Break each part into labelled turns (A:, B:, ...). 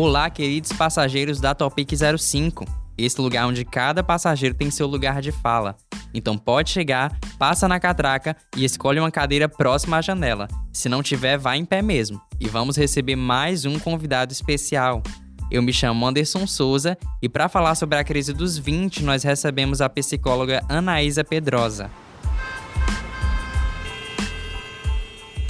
A: Olá, queridos passageiros da Topic 05. Esse lugar onde cada passageiro tem seu lugar de fala. Então pode chegar, passa na catraca e escolhe uma cadeira próxima à janela. Se não tiver, vá em pé mesmo. E vamos receber mais um convidado especial. Eu me chamo Anderson Souza e para falar sobre a crise dos 20, nós recebemos a psicóloga Anaísa Pedrosa.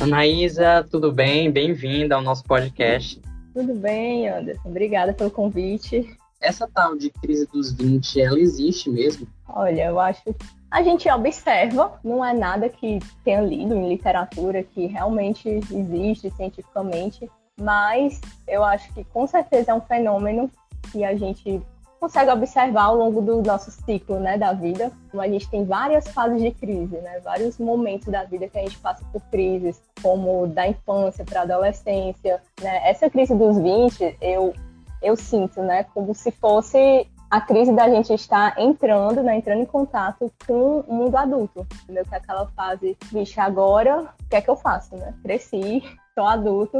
A: Anaísa, tudo bem? Bem-vinda ao nosso podcast.
B: Tudo bem, Anderson. Obrigada pelo convite.
A: Essa tal de crise dos 20, ela existe mesmo?
B: Olha, eu acho a gente observa, não é nada que tenha lido em literatura que realmente existe cientificamente, mas eu acho que com certeza é um fenômeno que a gente consegue observar ao longo do nosso ciclo né, da vida. Como a gente tem várias fases de crise, né, vários momentos da vida que a gente passa por crises, como da infância para a adolescência. Né? Essa crise dos 20, eu, eu sinto né, como se fosse a crise da gente estar entrando, né, entrando em contato com o mundo adulto, entendeu? Que é aquela fase, vixe, agora o que é que eu faço, né? Cresci, sou adulto,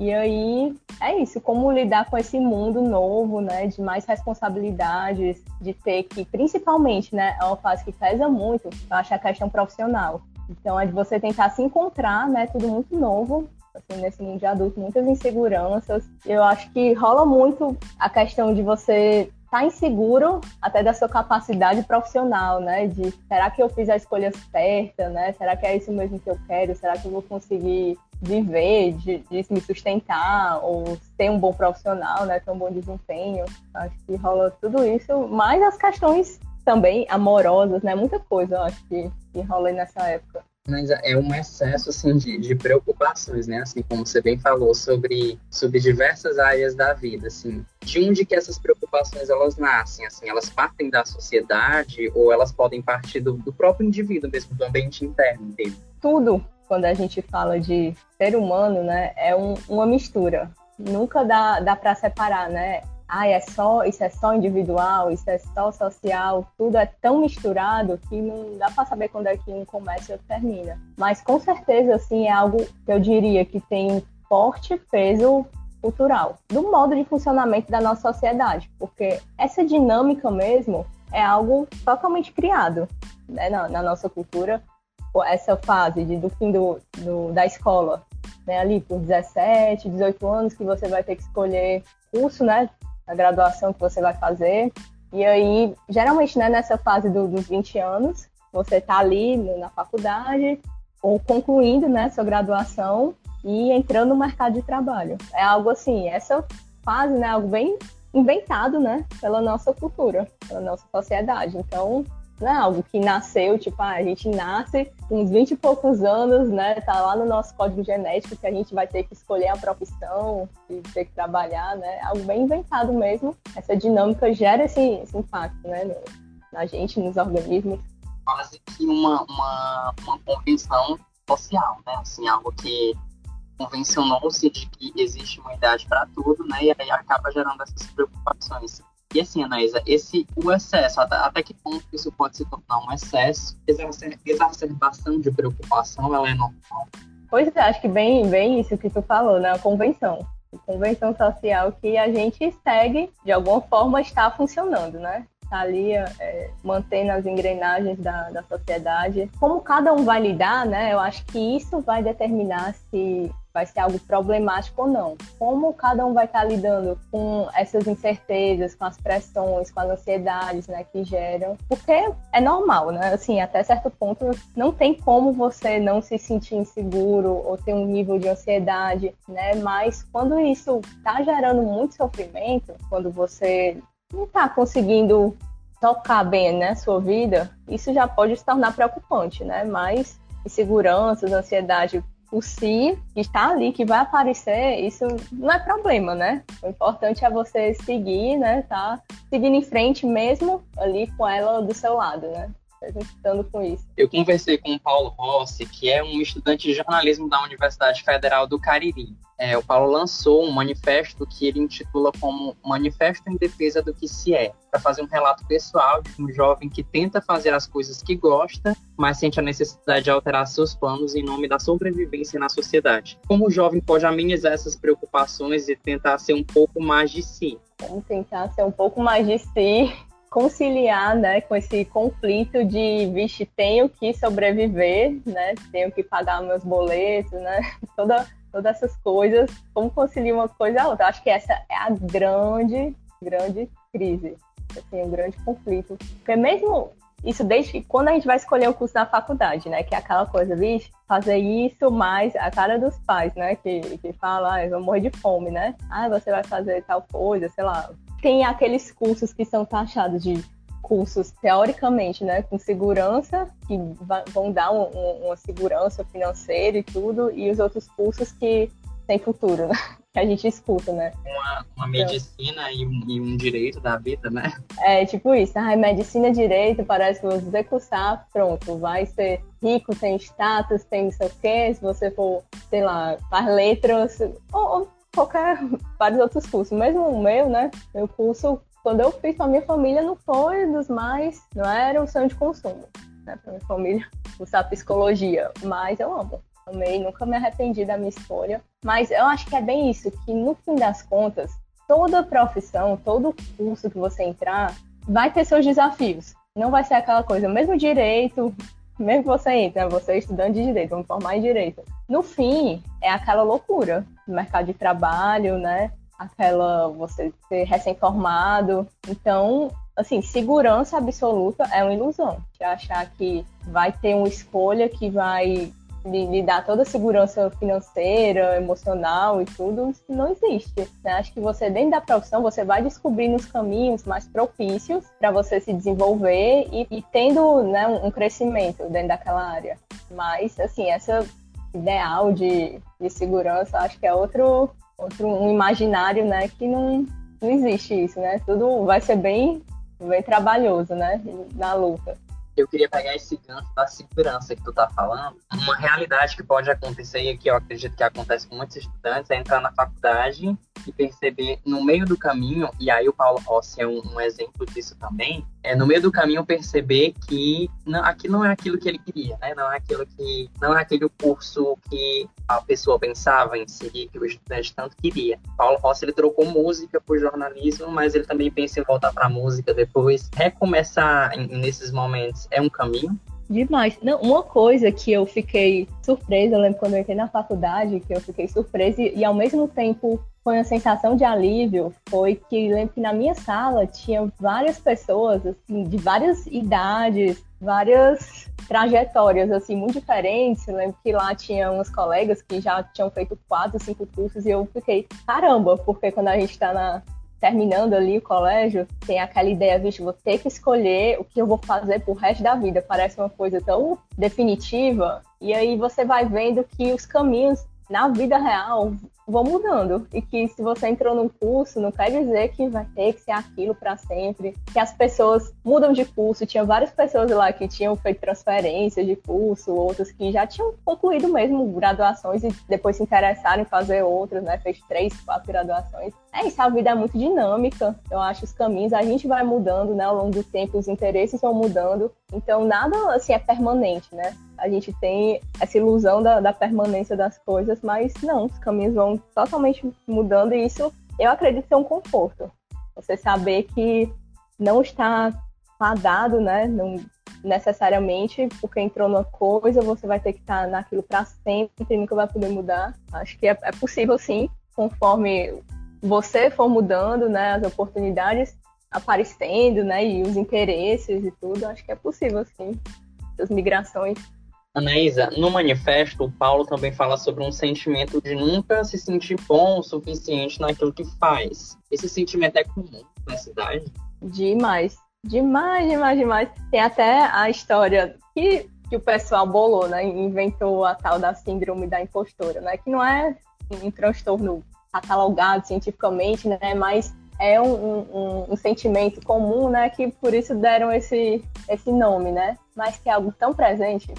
B: e aí é isso, como lidar com esse mundo novo, né, de mais responsabilidades, de ter que, principalmente, né, é uma fase que pesa muito, eu acho a questão profissional. Então é de você tentar se encontrar, né, tudo muito novo, assim, nesse mundo de adulto, muitas inseguranças. Eu acho que rola muito a questão de você tá inseguro até da sua capacidade profissional, né? De será que eu fiz a escolha certa, né? Será que é isso mesmo que eu quero? Será que eu vou conseguir viver, de, de me sustentar ou ter um bom profissional, né? Ter um bom desempenho? Acho que rola tudo isso, mais as questões também amorosas, né? Muita coisa, eu acho que, que rola nessa época
A: mas é um excesso assim de, de, preocupações, né? Assim como você bem falou sobre, sobre diversas áreas da vida, assim. De onde que essas preocupações elas nascem, assim? Elas partem da sociedade ou elas podem partir do, do próprio indivíduo mesmo, do ambiente interno dele?
B: Tudo, quando a gente fala de ser humano, né, é um, uma mistura. Nunca dá, dá para separar, né? ah, é só, isso é só individual, isso é só social, tudo é tão misturado que não dá para saber quando é que um começa e outro termina. Mas com certeza, assim, é algo que eu diria que tem um forte peso cultural, do modo de funcionamento da nossa sociedade, porque essa dinâmica mesmo é algo totalmente criado né, na, na, nossa cultura, essa fase de, do fim do, do, da escola, né, ali por 17, 18 anos, que você vai ter que escolher curso, né, a graduação que você vai fazer. E aí, geralmente, né, nessa fase do, dos 20 anos, você está ali na faculdade ou concluindo né, sua graduação e entrando no mercado de trabalho. É algo assim, essa fase né, algo bem inventado né, pela nossa cultura, pela nossa sociedade. Então, não é algo que nasceu, tipo, ah, a gente nasce uns 20 e poucos anos, né? Tá lá no nosso código genético que a gente vai ter que escolher a profissão e ter que trabalhar, né? Algo bem inventado mesmo. Essa dinâmica gera esse, esse impacto, né? No, na gente, nos organismos.
A: Quase que uma, uma, uma convenção social, né? Assim, algo que convencionou-se de que existe uma idade para tudo, né? E aí acaba gerando essas preocupações. E assim, Anaísa, esse, o excesso, até, até que ponto isso pode se tornar um excesso? Exacerbação de preocupação, ela é normal?
B: Pois é, acho que bem, bem isso que tu falou, né? A convenção. A convenção social que a gente segue, de alguma forma, está funcionando, né? Está ali é, mantendo as engrenagens da, da sociedade. Como cada um vai lidar, né? Eu acho que isso vai determinar se vai ser algo problemático ou não. Como cada um vai estar lidando com essas incertezas, com as pressões, com as ansiedades, né, que geram, porque é normal, né? Assim, até certo ponto não tem como você não se sentir inseguro ou ter um nível de ansiedade, né? Mas quando isso está gerando muito sofrimento, quando você não está conseguindo tocar bem, né, sua vida, isso já pode se tornar preocupante, né? Mas inseguranças, ansiedade por si, que está ali, que vai aparecer, isso não é problema, né? O importante é você seguir, né? Tá seguindo em frente mesmo ali com ela do seu lado, né? Com isso.
A: Eu conversei com o Paulo Rossi, que é um estudante de jornalismo da Universidade Federal do Cariri. É, o Paulo lançou um manifesto que ele intitula como Manifesto em Defesa do que se é, para fazer um relato pessoal de um jovem que tenta fazer as coisas que gosta, mas sente a necessidade de alterar seus planos em nome da sobrevivência na sociedade. Como o jovem pode amenizar essas preocupações e tentar ser um pouco mais de si?
B: Vamos tentar ser um pouco mais de si conciliar, né, com esse conflito de, vixe, tenho que sobreviver, né, tenho que pagar meus boletos, né, toda, todas essas coisas, como conciliar uma coisa a outra? Acho que essa é a grande, grande crise, assim, um grande conflito. Porque mesmo isso desde quando a gente vai escolher o curso na faculdade, né, que é aquela coisa, vixe, fazer isso mais a cara dos pais, né, que, que fala, ah, eu vou morrer de fome, né, ah, você vai fazer tal coisa, sei lá, tem aqueles cursos que são taxados de cursos teoricamente, né, com segurança, que vão dar um, um, uma segurança financeira e tudo, e os outros cursos que têm futuro, né? que a gente escuta, né?
A: Uma, uma medicina então, e, um, e, um, direito da vida, né?
B: É, tipo isso. Ah, medicina direito, parece que você cursar, pronto, vai ser rico, tem status, tem não sei o quê, se você for, sei lá, faz letras, ou, ou qualquer, vários outros cursos. Mesmo o meu, né? Meu curso, quando eu fiz com a minha família, não foi dos mais, não era o sonho de consumo, né? Pra minha família, cursar psicologia, mas eu amo. Amei, nunca me arrependi da minha escolha. Mas eu acho que é bem isso, que no fim das contas, toda profissão, todo curso que você entrar, vai ter seus desafios. Não vai ser aquela coisa, mesmo direito, mesmo que você entre, né, você é estudante de direito, vamos formar em direito. No fim, é aquela loucura do mercado de trabalho, né? Aquela você ser recém-formado. Então, assim, segurança absoluta é uma ilusão. Achar que vai ter uma escolha que vai lhe, lhe dar toda a segurança financeira, emocional e tudo, isso não existe. Né? Acho que você, dentro da profissão, você vai descobrindo os caminhos mais propícios para você se desenvolver e, e tendo né, um crescimento dentro daquela área. Mas, assim, essa ideal de, de segurança, acho que é outro, outro um imaginário, né, que não, não existe isso, né? Tudo vai ser bem, bem trabalhoso, né, na luta
A: eu queria pegar esse gancho da segurança que tu tá falando. Uma realidade que pode acontecer e que eu acredito que acontece com muitos estudantes é entrar na faculdade e perceber no meio do caminho, e aí o Paulo Rossi é um, um exemplo disso também, é no meio do caminho perceber que não, aquilo não é aquilo que ele queria, né? Não é aquilo que não é aquele curso que a pessoa pensava em seguir, que o estudante tanto queria. Paulo Rossi ele trocou música por jornalismo, mas ele também pensa em voltar para música depois. Recomeçar nesses momentos é um caminho.
B: Demais. Não, uma coisa que eu fiquei surpresa, eu lembro quando eu entrei na faculdade, que eu fiquei surpresa e, e ao mesmo tempo foi uma sensação de alívio, foi que lembro que na minha sala tinha várias pessoas, assim, de várias idades, várias trajetórias, assim, muito diferentes. Eu lembro que lá tinha uns colegas que já tinham feito quatro, cinco cursos e eu fiquei, caramba, porque quando a gente está na, terminando ali o colégio, tem aquela ideia, vixe, vou ter que escolher o que eu vou fazer pro resto da vida. Parece uma coisa tão definitiva. E aí você vai vendo que os caminhos na vida real vão mudando. E que se você entrou num curso não quer dizer que vai ter que ser aquilo para sempre, que as pessoas mudam de curso, tinha várias pessoas lá que tinham feito transferências de curso, outras que já tinham concluído mesmo graduações e depois se interessaram em fazer outras, né, fez três, quatro graduações. É isso, a vida é muito dinâmica, eu acho os caminhos, a gente vai mudando, né, ao longo do tempo, os interesses vão mudando, então nada assim é permanente, né? A gente tem essa ilusão da, da permanência das coisas, mas não, os caminhos vão totalmente mudando e isso eu acredito ser um conforto. Você saber que não está fadado, né? Não necessariamente porque entrou numa coisa, você vai ter que estar naquilo para sempre e nunca vai poder mudar. Acho que é, é possível sim, conforme você for mudando, né? As oportunidades aparecendo, né? E os interesses e tudo, acho que é possível sim. As migrações
A: Anaísa, no manifesto, o Paulo também fala sobre um sentimento de nunca se sentir bom o suficiente naquilo que faz. Esse sentimento é comum na cidade?
B: Demais. Demais, demais, demais. Tem até a história que, que o pessoal bolou, né? Inventou a tal da síndrome da impostora, né? Que não é um transtorno catalogado cientificamente, né? Mas é um, um, um, sentimento comum, né? Que por isso deram esse, esse nome, né? mas que é algo tão presente,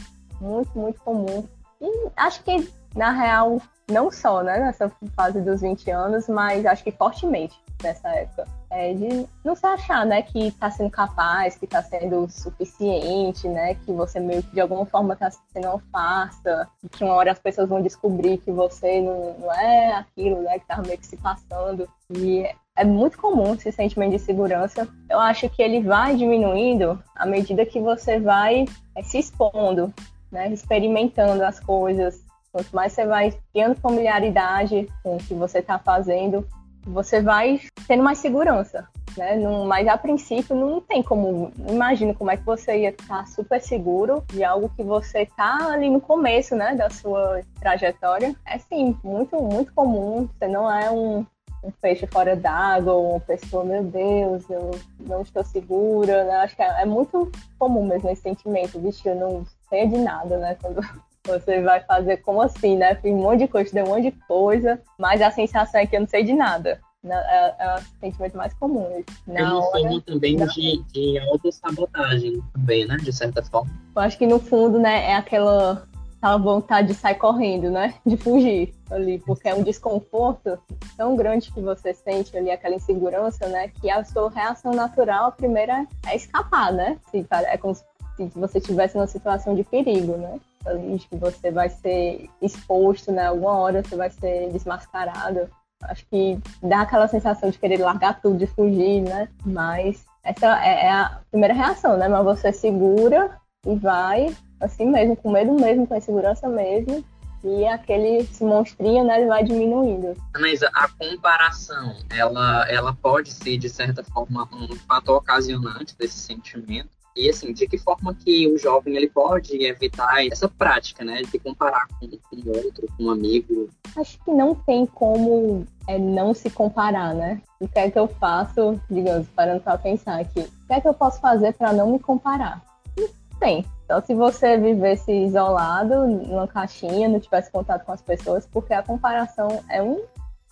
B: muito, muito comum. E acho que, na real, não só né, nessa fase dos 20 anos, mas acho que fortemente nessa época. É de não se achar, né, que está sendo capaz, que está sendo suficiente, né, que você meio que de alguma forma está sendo uma farsa, que uma hora as pessoas vão descobrir que você não, não é aquilo, né, que estava meio que se passando. E é muito comum esse sentimento de segurança. Eu acho que ele vai diminuindo à medida que você vai é, se expondo, né, experimentando as coisas. Quanto mais você vai criando familiaridade com o que você está fazendo, você vai tendo mais segurança, né? Mas a princípio não tem como, imagino como é que você ia estar super seguro de algo que você está ali no começo, né, da sua trajetória. É sim, muito muito comum. Você não é um, um peixe fora d'água, ou uma pessoa, meu Deus, eu não estou segura, né? Acho que é, é muito comum mesmo esse sentimento, vixe, eu não sei de nada, né? Quando você vai fazer como assim, né? Fiz um monte de coisa, deu um monte de coisa, mas a sensação é que eu não sei de nada. Né? É, é o sentimento mais comum.
C: Na é uma hora, forma também na... de, de autossabotagem, também, né? De certa forma.
B: Eu acho que no fundo, né, é aquela, aquela vontade de sair correndo, né? De fugir ali, porque é um desconforto tão grande que você sente ali, aquela insegurança, né? Que a sua reação natural, a primeira, é escapar, né? É como se você estivesse numa situação de perigo, né? ali que você vai ser exposto, né? Alguma hora você vai ser desmascarado. Acho que dá aquela sensação de querer largar tudo, de fugir, né? Mas essa é, é a primeira reação, né? Mas você segura e vai assim mesmo, com medo mesmo, com insegurança mesmo, e aquele monstrinho, né, ele vai diminuindo.
C: Mas a comparação, ela, ela pode ser, de certa forma, um fator ocasionante desse sentimento, e assim, de que forma que o jovem ele pode evitar essa prática, né? De comparar com, outro, com um amigo?
B: Acho que não tem como é, não se comparar, né? O que é que eu faço, digamos, parando para pensar aqui, o que é que eu posso fazer para não me comparar? Não tem. Então, se você vivesse isolado, numa caixinha, não tivesse contato com as pessoas, porque a comparação é um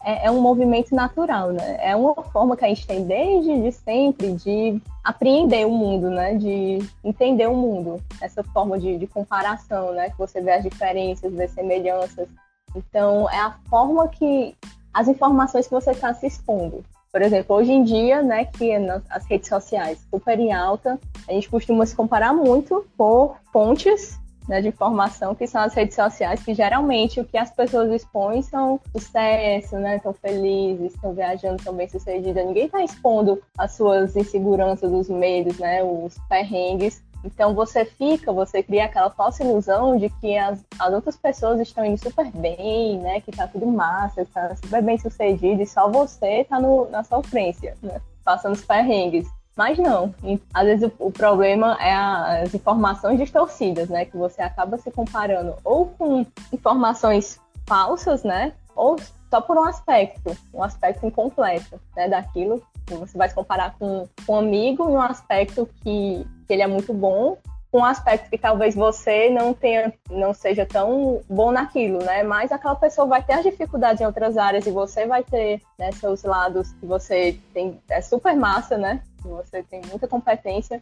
B: é, é, um movimento natural, né? É uma forma que a gente tem desde de sempre de apreender o mundo, né? De entender o mundo. Essa forma de, de comparação, né? Que você vê as diferenças, vê semelhanças. Então, é a forma que as informações que você está se expondo. Por exemplo, hoje em dia, né, que as redes sociais super em alta, a gente costuma se comparar muito por fontes né, de informação, que são as redes sociais, que geralmente o que as pessoas expõem são sucesso, né? Estão felizes, estão viajando, estão bem sucedidas. Ninguém está expondo as suas inseguranças, os medos, né? Os perrengues. Então você fica, você cria aquela falsa ilusão de que as, as outras pessoas estão indo super bem, né? Que tá tudo massa, que tá super bem sucedido, e só você tá no, na sofrência, né? Passando os perrengues. Mas não. Às vezes o, problema é as informações distorcidas, né? Que você acaba se comparando ou com informações falsas, né? Ou só por um aspecto, um aspecto incompleto, né? Daquilo. Você vai se comparar com, um amigo em um aspecto que, que ele é muito bom, com um aspecto que talvez você não tenha, não seja tão bom naquilo, né? Mas aquela pessoa vai ter as dificuldades em outras áreas e você vai ter né, seus lados que você tem é super massa, né? Você tem muita competência.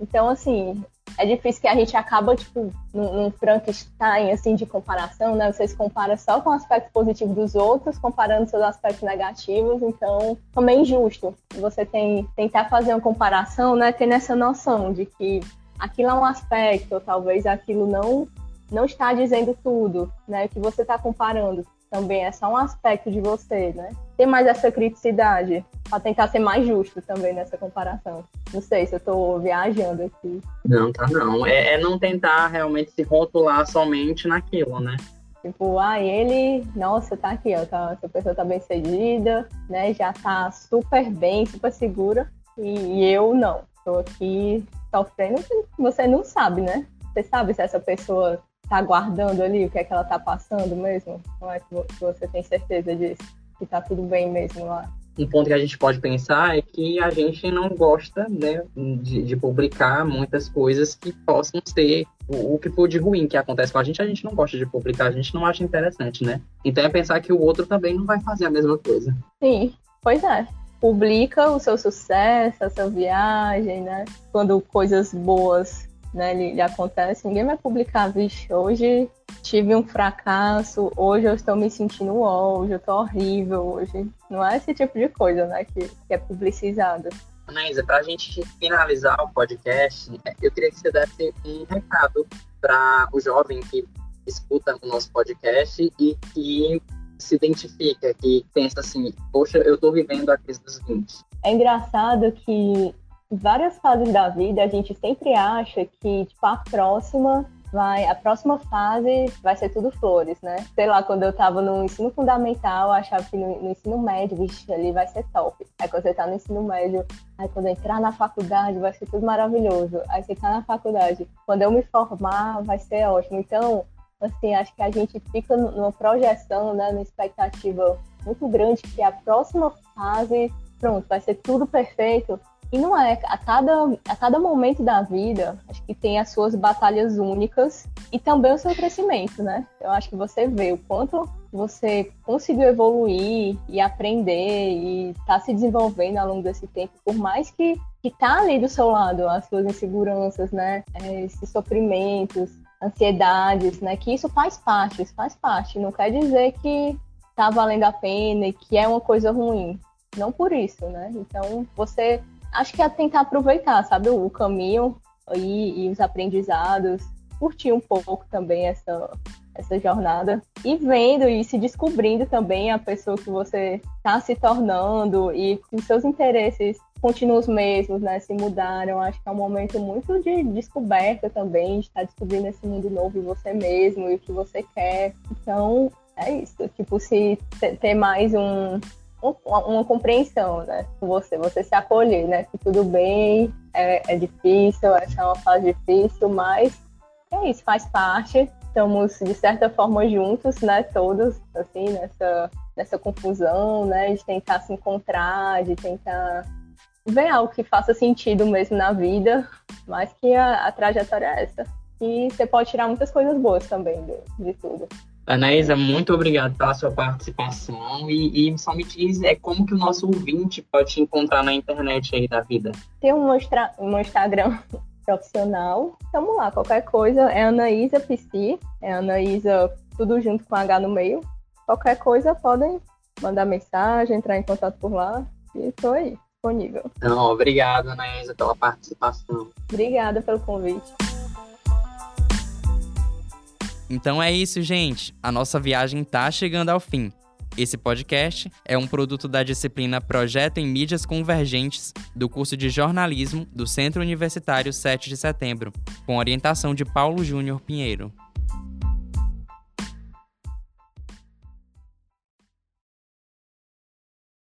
B: Então, assim, é difícil que a gente acaba, tipo, num, num Frankenstein, assim, de comparação, né? Você se compara só com o aspecto positivo dos outros, comparando seus aspectos negativos, então, também injusto. Você tem tentar fazer uma comparação, né? Tendo essa noção de que aquilo é um aspecto, ou talvez aquilo não não está dizendo tudo, né? Que você está comparando também é só um aspecto de você, né? Ter mais essa criticidade para tentar ser mais justo também nessa comparação. Não sei se eu estou viajando aqui.
C: Não, tá não. É, é, não tentar realmente se rotular somente naquilo, né?
B: Tipo, ah, ele, nossa, tá aqui, ó, tá, essa pessoa tá bem cedida, né? Já tá super bem, super segura. E, e eu não. Tô aqui sofrendo, você não sabe, né? Você sabe se essa pessoa tá guardando ali o que é que ela tá passando mesmo? Não é que você tem certeza disso? Que tá tudo bem mesmo lá?
C: Um ponto que a gente pode pensar é que a gente não gosta né, de, de publicar muitas coisas que possam ser o, o, que for de ruim que acontece com a gente, a gente não gosta de publicar, a gente não acha interessante, né? Então é pensar que o outro também não vai fazer a mesma coisa.
B: Sim, pois é. Publica o seu sucesso, a sua viagem, né? Quando coisas boas né? Ele, ele acontece, ninguém vai publicar, vixe, hoje tive um fracasso, hoje eu estou me sentindo ó, hoje eu estou horrível, hoje. Não é esse tipo de coisa, né, que, que é publicizado.
C: Anaísa, para a gente finalizar o podcast, eu queria que você desse um recado para o jovem que escuta o nosso podcast e que se identifica, que pensa assim, poxa, eu estou vivendo a crise dos 20.
B: É engraçado que várias fases da vida a gente sempre acha que tipo, a próxima vai, a próxima fase vai ser tudo flores, né? Sei lá, quando eu tava no ensino fundamental, eu achava que no, no ensino médio, vixe, ali vai ser top. Aí quando você tá no ensino médio, aí quando eu entrar na faculdade vai ser tudo maravilhoso. Aí você tá na faculdade, quando eu me formar vai ser ótimo. Então, assim, acho que a gente fica numa projeção, né, numa expectativa muito grande que a próxima fase, pronto, vai ser tudo perfeito. E não é, a cada, a cada momento da vida, acho que tem as suas batalhas únicas e também o seu crescimento, né? Eu acho que você vê o quanto você conseguiu evoluir e aprender e está se desenvolvendo ao longo desse tempo, por mais que que tá ali do seu lado as suas inseguranças, né? É, esses sofrimentos, ansiedades, né? Que isso faz parte, isso faz parte. Não quer dizer que tá valendo a pena e que é uma coisa ruim. Não por isso, né? Então, você acho que é tentar aproveitar, sabe, o caminho e, e os aprendizados, curtir um pouco também essa, essa jornada e vendo e se descobrindo também a pessoa que você está se tornando e que os seus interesses continuam os mesmos, né? Se mudaram. Acho que é um momento muito de descoberta também, de estar descobrindo esse mundo novo em você mesmo e o que você quer. Então, é isso. Tipo, se ter mais um, uma, uma, compreensão, né? Com você, você se acolher, né? Que tudo bem, é, é difícil, essa é uma fase difícil, mas é isso, faz parte. Estamos, de certa forma, juntos, né? Todos, assim, nessa, nessa confusão, né? De tentar se encontrar, de tentar ver algo que faça sentido mesmo na vida, mas que a, a trajetória é essa. E você pode tirar muitas coisas boas também de, de tudo.
C: Anaísa, muito obrigado pela sua participação e, e, só me diz é como que o nosso ouvinte pode te encontrar na internet aí da vida.
B: Tem um, um Instagram profissional, tamo lá, qualquer coisa é Anaísa PC, é Anaísa tudo junto com H no meio. Qualquer coisa podem mandar mensagem, entrar em contato por lá e estou aí disponível.
C: Então, obrigado, Anaísa, pela participação.
B: Obrigada pelo convite.
A: Então é isso, gente. A nossa viagem tá chegando ao fim. Esse podcast é um produto da disciplina Projeto em Mídias Convergentes do curso de jornalismo do Centro Universitário 7 de Setembro, com orientação de Paulo Júnior Pinheiro.